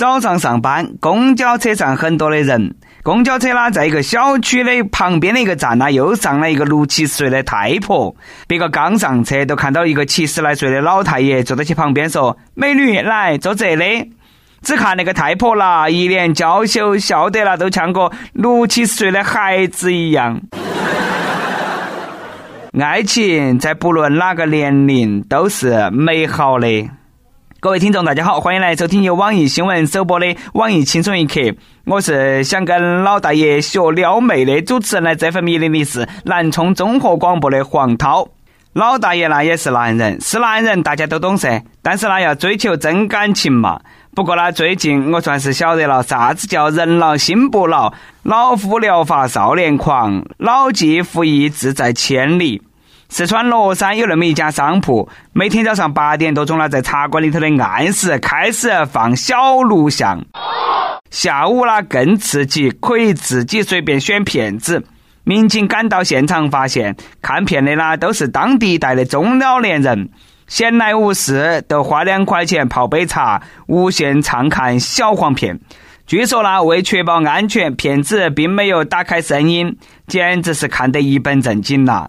早上上班，公交车上很多的人。公交车呢，在一个小区的旁边的一个站呢，又上了一个六七十岁的太婆。别个刚上车，都看到一个七十来岁的老太爷坐在其旁边，说：“美女，来坐这里。”只看那个太婆啦，一脸娇羞，笑得啦，都像个六七十岁的孩子一样。爱情在不论哪个年龄都是美好的。各位听众，大家好，欢迎来收听由网易新闻首播的《网易轻松一刻》。我是想跟老大爷学撩妹的主持人，来这份迷离的是南充综合广播的黄涛。老大爷呢也是男人，是男人大家都懂噻，但是呢要追求真感情嘛。不过呢，最近我算是晓得了啥子叫人老心不老，老夫聊发少年狂，老骥伏枥，志在千里。四川乐山有那么一家商铺，每天早上八点多钟了，在茶馆里头的暗室开始放小录像。下午呢更刺激，可以自己随便选片子。民警赶到现场，发现看片的呢都是当地一代的中老年人，闲来无事都花两块钱泡杯茶，无限畅看小黄片。据说呢，为确保安全，骗子并没有打开声音，简直是看得一本正经呐。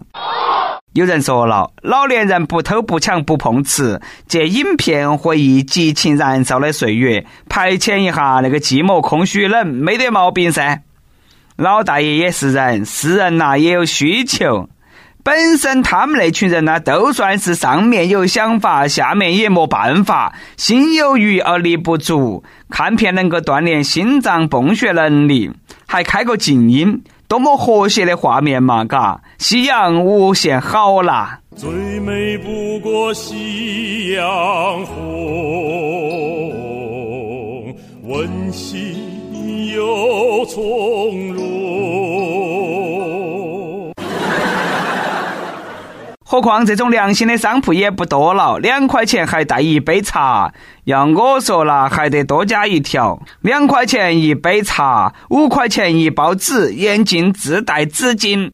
有人说了，老年人不偷不抢不碰瓷，借影片回忆激情燃烧的岁月，排遣一下那个寂寞空虚冷，没得毛病噻。老大爷也是人，是人呐也有需求。本身他们那群人呢，都算是上面有想法，下面也没办法，心有余而力不足。看片能够锻炼心脏泵血能力，还开个静音。多么和谐的画面嘛，嘎！夕阳无限好啦。最美不过夕阳红，温馨又从容。何况这种良心的商铺也不多了，两块钱还带一杯茶。要我说了，还得多加一条：两块钱一杯茶，五块钱一包纸，眼镜自带纸巾。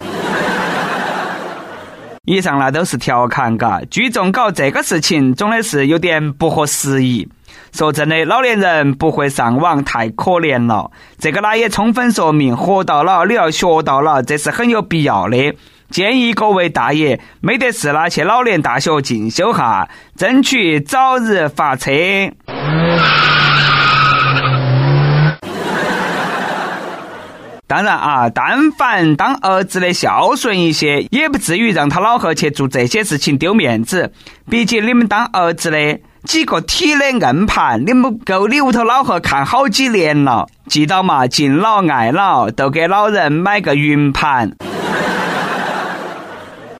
以上呢都是调侃，嘎。聚众搞这个事情，总的是有点不合时宜。说真的，老年人不会上网太可怜了。这个呢也充分说明，活到老你要学到老，这是很有必要的。建议各位大爷没得事啦，去老年大学进修哈，争取早日发车。当然啊，但凡当儿子的孝顺一些，也不至于让他老贺去做这些事情丢面子。毕竟你们当儿子的几个铁的硬盘，你们够你屋头老贺看好几年了。记到嘛，敬老爱老，都给老人买个云盘。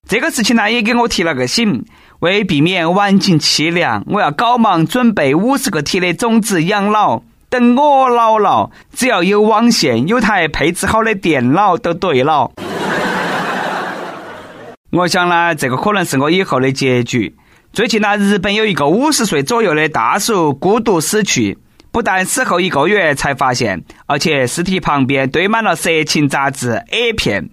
这个事情呢，也给我提了个醒。为避免晚景凄凉，我要搞忙准备五十个铁的种子养老。等我老了，只要有网线，有台配置好的电脑，都对了。我想呢，这个可能是我以后的结局。最近呢，日本有一个五十岁左右的大叔孤独死去，不但死后一个月才发现，而且尸体旁边堆满了色情杂志 A 片。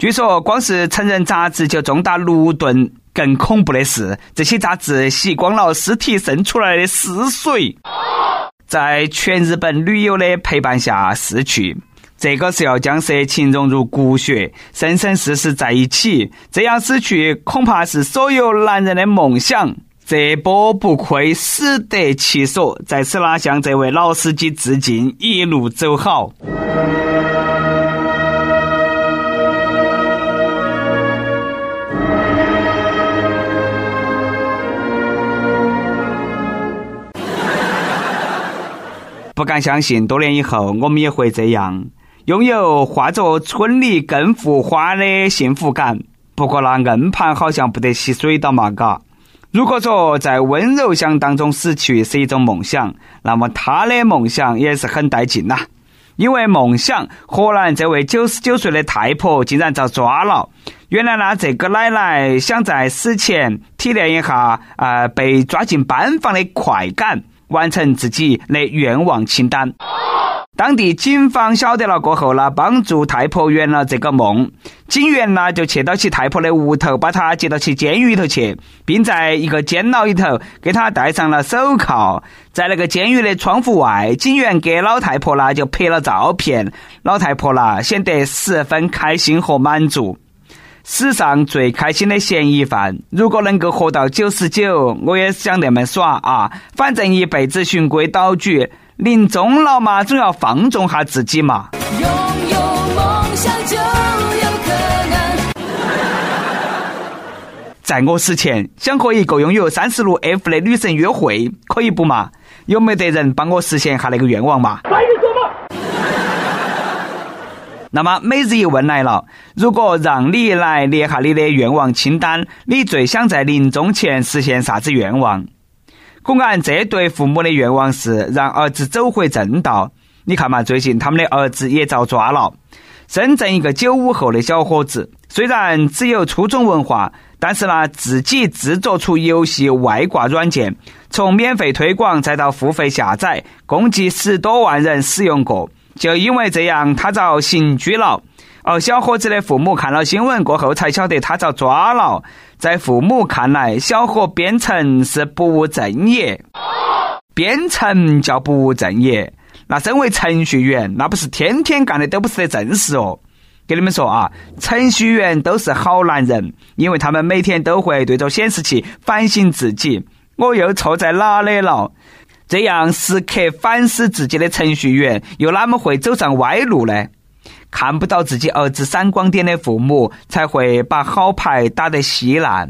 据说，光是成人杂志就重达六吨。更恐怖的是，这些杂志吸光了尸体渗出来的尸水，在全日本女友的陪伴下逝去。这个是要将色情融入骨血，生生世世在一起。这样死去，恐怕是所有男人的梦想。这波不亏死得其所，在此呢，向这位老司机致敬，一路走好。不敢相信，多年以后我们也会这样，拥有化作春里更护花的幸福感。不过那硬盘好像不得吸水的嘛，嘎。如果说在温柔乡当中死去是一种梦想，那么他的梦想也是很带劲呐。因为梦想，河南这位九十九岁的太婆竟然遭抓了。原来呢，这个奶奶想在死前体验一下啊被抓进班房的快感。完成自己的愿望清单，当地警方晓得了过后呢，帮助太婆圆了这个梦。警员呢就去到其太婆的屋头，把她接到其监狱里头去，并在一个监牢里头给她戴上了手铐。在那个监狱的窗户外，警员给老太婆呢就拍了照片，老太婆呢显得十分开心和满足。史上最开心的嫌疑犯，如果能够活到九十九，我也想那么耍啊！反正一辈子循规蹈矩。临终了嘛，总要放纵下自己嘛。拥有梦想就有可能。在我死前，想和一个拥有三十六 F 的女神约会，可以不嘛？有没得人帮我实现下那个愿望嘛？那么每日一问来了：如果让你来列下你的愿望清单，你最想在临终前实现啥子愿望？公安这对父母的愿望是让儿子走回正道。你看嘛，最近他们的儿子也遭抓了。深圳一个九五后的小伙子，虽然只有初中文化，但是呢，自己制作出游戏外挂软件，从免费推广再到付费下载，共计十多万人使用过。就因为这样，他遭刑拘了。而小伙子的父母看了新闻过后，才晓得他遭抓了。在父母看来，小伙编程是不务正业。编程叫不务正业，那身为程序员，那不是天天干的都不是得正事哦。给你们说啊，程序员都是好男人，因为他们每天都会对着显示器反省自己，我又错在哪里了？这样时刻反思自己的程序员，又哪么会走上歪路呢？看不到自己儿子闪光点的父母，才会把好牌打得稀烂。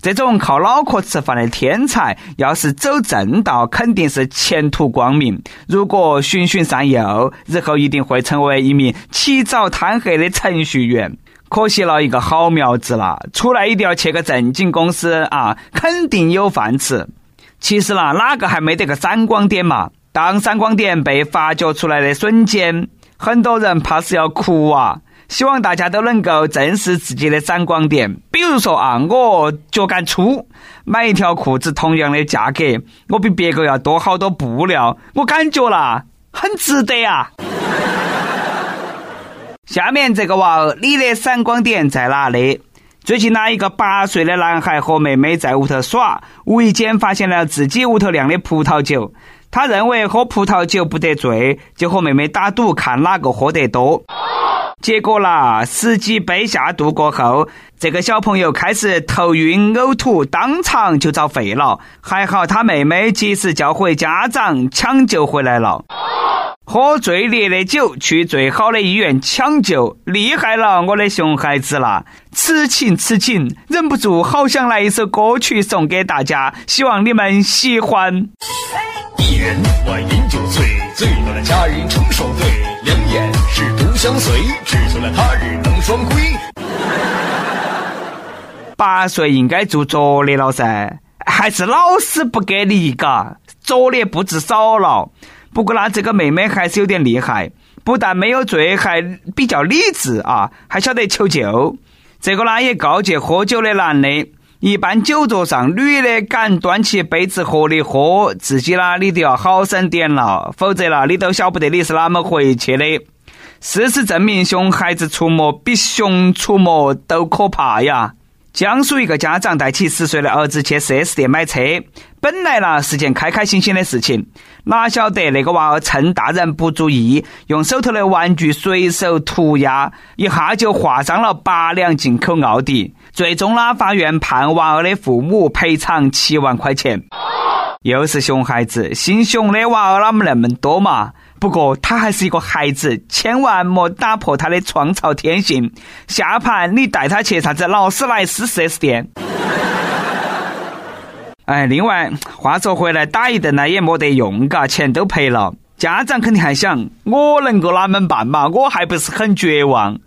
这种靠脑壳吃饭的天才，要是走正道，肯定是前途光明。如果循循善诱，日后一定会成为一名起早贪黑的程序员。可惜了一个好苗子了，出来一定要去个正经公司啊，肯定有饭吃。其实啦，哪个还没得个闪光点嘛？当闪光点被发掘出来的瞬间。很多人怕是要哭啊！希望大家都能够正视自己的闪光点。比如说啊，我脚杆粗，买一条裤子同样的价格，我比别个要多好多布料，我感觉啦，很值得啊！下面这个娃儿，你的闪光点在哪里？最近呢，一个八岁的男孩和妹妹在屋头耍，无意间发现了自己屋头酿的葡萄酒。他认为喝葡萄酒不得醉，就和妹妹打赌，看哪个喝得多。结果啦，十几杯下肚过后，这个小朋友开始头晕呕吐，当场就遭废了。还好他妹妹及时叫回家长，抢救回来了。喝最烈的酒，去最好的医院抢救，厉害了，我的熊孩子啦！此情此景，忍不住好想来一首歌曲送给大家，希望你们喜欢。一人我饮酒醉，醉了佳人成双对，两眼是独相随，只求了他日能双归。八岁应该做作业了噻，还是老师不给力嘎？作业布置少了。不过呢，这个妹妹还是有点厉害，不但没有醉，还比较理智啊，还晓得求救。这个呢，也告诫喝酒的男的。一般酒桌上，女的敢端起杯子和你喝，自己啦你都要好生点了，否则啦你都晓不得你是哪么回去的。事实证明，熊孩子出没比熊出没都可怕呀。江苏一个家长带起十岁的儿子去 4S 店买车，本来呢是件开开心心的事情，哪晓得那个娃儿趁大人不注意，用手头的玩具随手涂鸦，一下就划伤了八辆进口奥迪。最终呢，法院判娃儿的父母赔偿七万块钱。又是熊孩子，姓熊的娃儿哪么那么多嘛？不过他还是一个孩子，千万莫打破他的创造天性。下盘你带他去啥子劳斯莱斯 4S 店？哎，另外话说回来，打一顿呢也没得用，嘎，钱都赔了。家长肯定还想，我能够哪门办嘛？我还不是很绝望。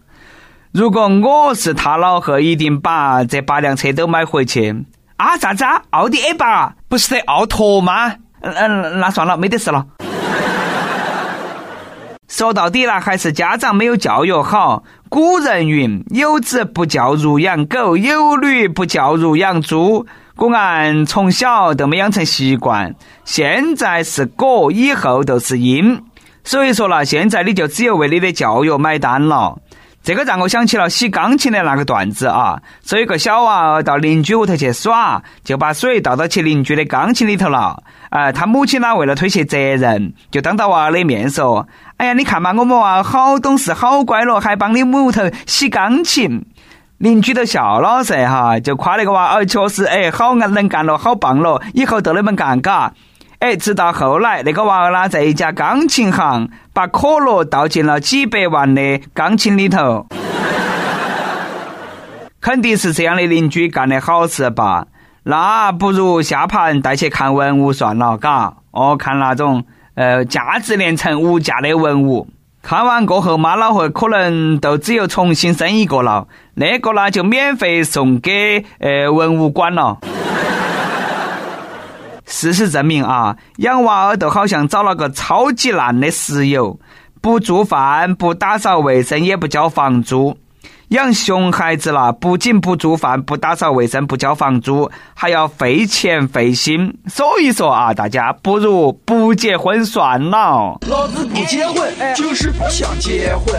如果我是他老贺，一定把这八辆车都买回去。啊，啥子啊？奥迪 A 八不是得奥拓吗？嗯嗯，那算了，没得事了。说到底呢，还是家长没有教育好。古人云：“有子不教如养狗，有女不教如养猪。”公安从小都没养成习惯，现在是果，以后都是因。所以说了，现在你就只有为你的教育买单了。这个让我想起了洗钢琴的那个段子啊，说有个小娃儿到邻居屋头去耍，就把水倒到去邻居的钢琴里头了。啊，他母亲呢为了推卸责任，就当着娃儿的面说：“哎呀，你看嘛，我们娃儿好懂事，好乖了，还帮你母头洗钢琴。”邻居都笑了噻，哈，就夸那个娃儿确实哎，好能干了，好棒了，以后都那么干，嘎。哎，直到后来，那个娃儿呢，在一家钢琴行把可乐倒进了几百万的钢琴里头，肯定是这样的邻居干的好事吧？那不如下盘带去看文物算了，嘎？哦，看那种呃价值连城、无价的文物。看完过后，妈老汉可能都只有重新生一个了，那个呢就免费送给呃文物馆了。事实证明啊，养娃儿都好像找了个超级烂的室友，不做饭，不打扫卫生，也不交房租。养熊孩子了，不仅不做饭，不打扫卫生，不交房租，还要费钱费心。所以说啊，大家不如不结婚算了。老子不结婚，就是不想结婚。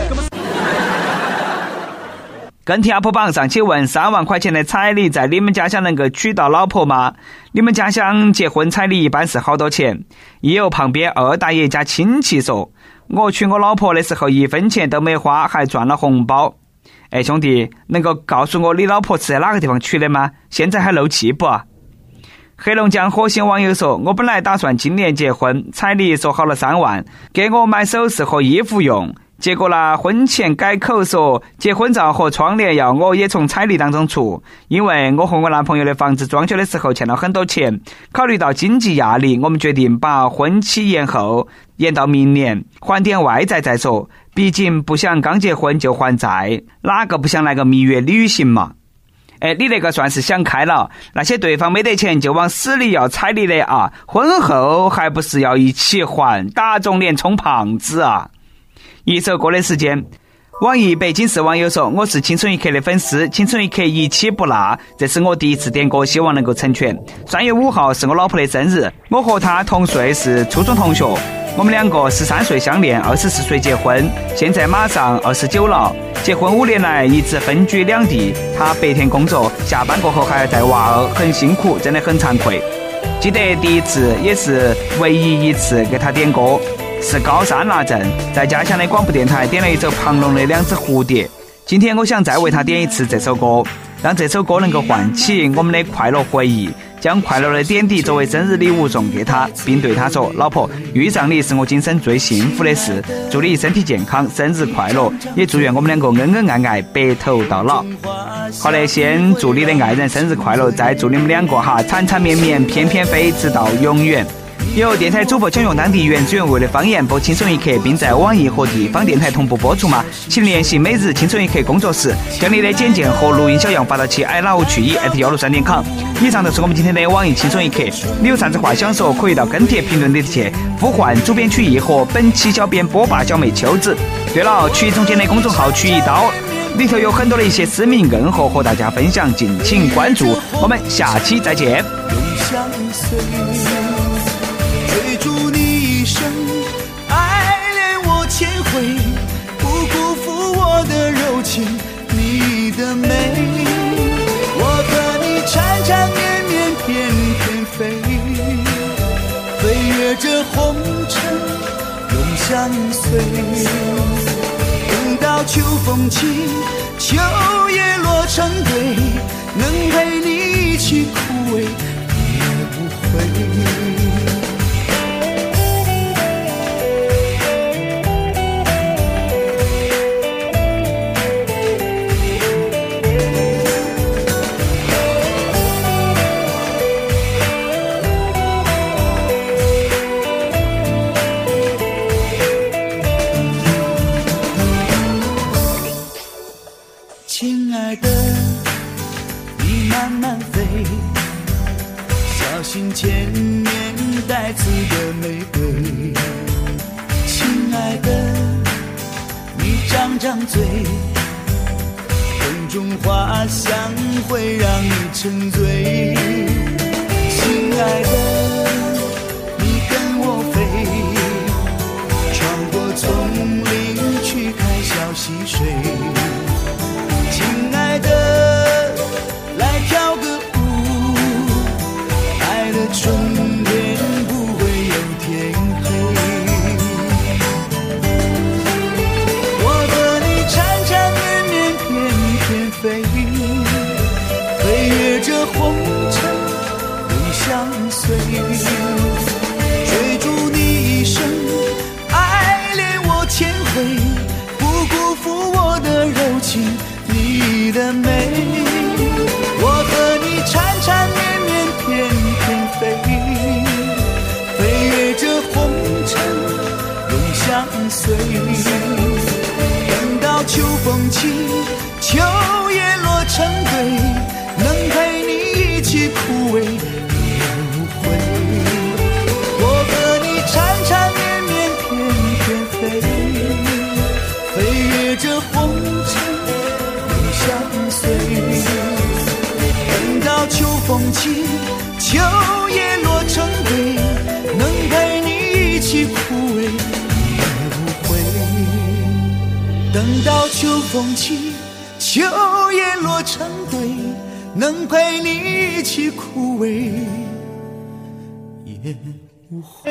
跟帖 UP 榜上，请问三万块钱的彩礼在你们家乡能够娶到老婆吗？你们家乡结婚彩礼一般是好多钱？也有旁边二大爷家亲戚说，我娶我老婆的时候一分钱都没花，还赚了红包。哎，兄弟，能够告诉我你老婆是在哪个地方娶的吗？现在还漏气不？黑龙江火星网友说，我本来打算今年结婚，彩礼说好了三万，给我买首饰和衣服用。结果呢，婚前改口说结婚照和窗帘要我也从彩礼当中出，因为我和我男朋友的房子装修的时候欠了很多钱，考虑到经济压力，我们决定把婚期延后，延到明年，还点外债再说。毕竟不想刚结婚就还债，哪个不想来个蜜月旅行嘛？哎，你那个算是想开了，那些对方没得钱就往死里要彩礼的啊，婚后还不是要一起还，打肿脸充胖子啊！一首歌的时间，网易北京市网友说：“我是青春一刻的粉丝，青春一刻一期不落，这是我第一次点歌，希望能够成全。三月五号是我老婆的生日，我和她同岁，是初中同学。我们两个十三岁相恋，二十四岁结婚，现在马上二十九了。结婚五年来一直分居两地，她白天工作，下班过后还要带娃儿，很辛苦，真的很惭愧。记得第一次也是唯一一次给她点歌。”是高三那阵，在家乡的广播电台点了一首庞龙的《两只蝴蝶》。今天我想再为他点一次这首歌，让这首歌能够唤起我们的快乐回忆，将快乐的点滴作为生日礼物送给他，并对他说：“老婆，遇上你是我今生最幸福的事，祝你身体健康，生日快乐！也祝愿我们两个恩恩爱爱，白头到老。”好的，先祝你的爱人生日快乐，再祝你们两个哈缠缠绵绵，翩翩飞，直到永远。由电台主播想用当地原汁原味的方言播《轻松一刻》，并在网易和地方电台同步播出吗？请联系每日《轻松一刻》工作室，将你的简介和录音小样发到其 i love 去 at 幺六三点 com。以上就是我们今天的网易《轻松一刻》，你有啥子话想说，可以到跟帖评论里去呼唤主编曲艺和本期小编波霸小妹秋子。对了，曲艺总监的公众号曲一刀里头有很多的一些私密硬货和大家分享，敬请关注。我们下期再见。生爱恋我千回，不辜负我的柔情你的美，我和你缠缠绵绵，翩翩飞，飞越这红尘，永相随。等到秋风起，秋叶落成堆，能陪你一起枯萎，张嘴风中花香会让你沉醉。亲爱的你跟我飞穿过丛林去看小溪水。随。等到秋风起，秋叶落成堆，能陪你一起枯萎也无悔。我和你缠缠绵绵，翩翩飞，飞越这红尘永相随。等到秋风起，秋叶落成堆，能陪你一起枯等到秋风起，秋叶落成堆，能陪你一起枯萎也无悔。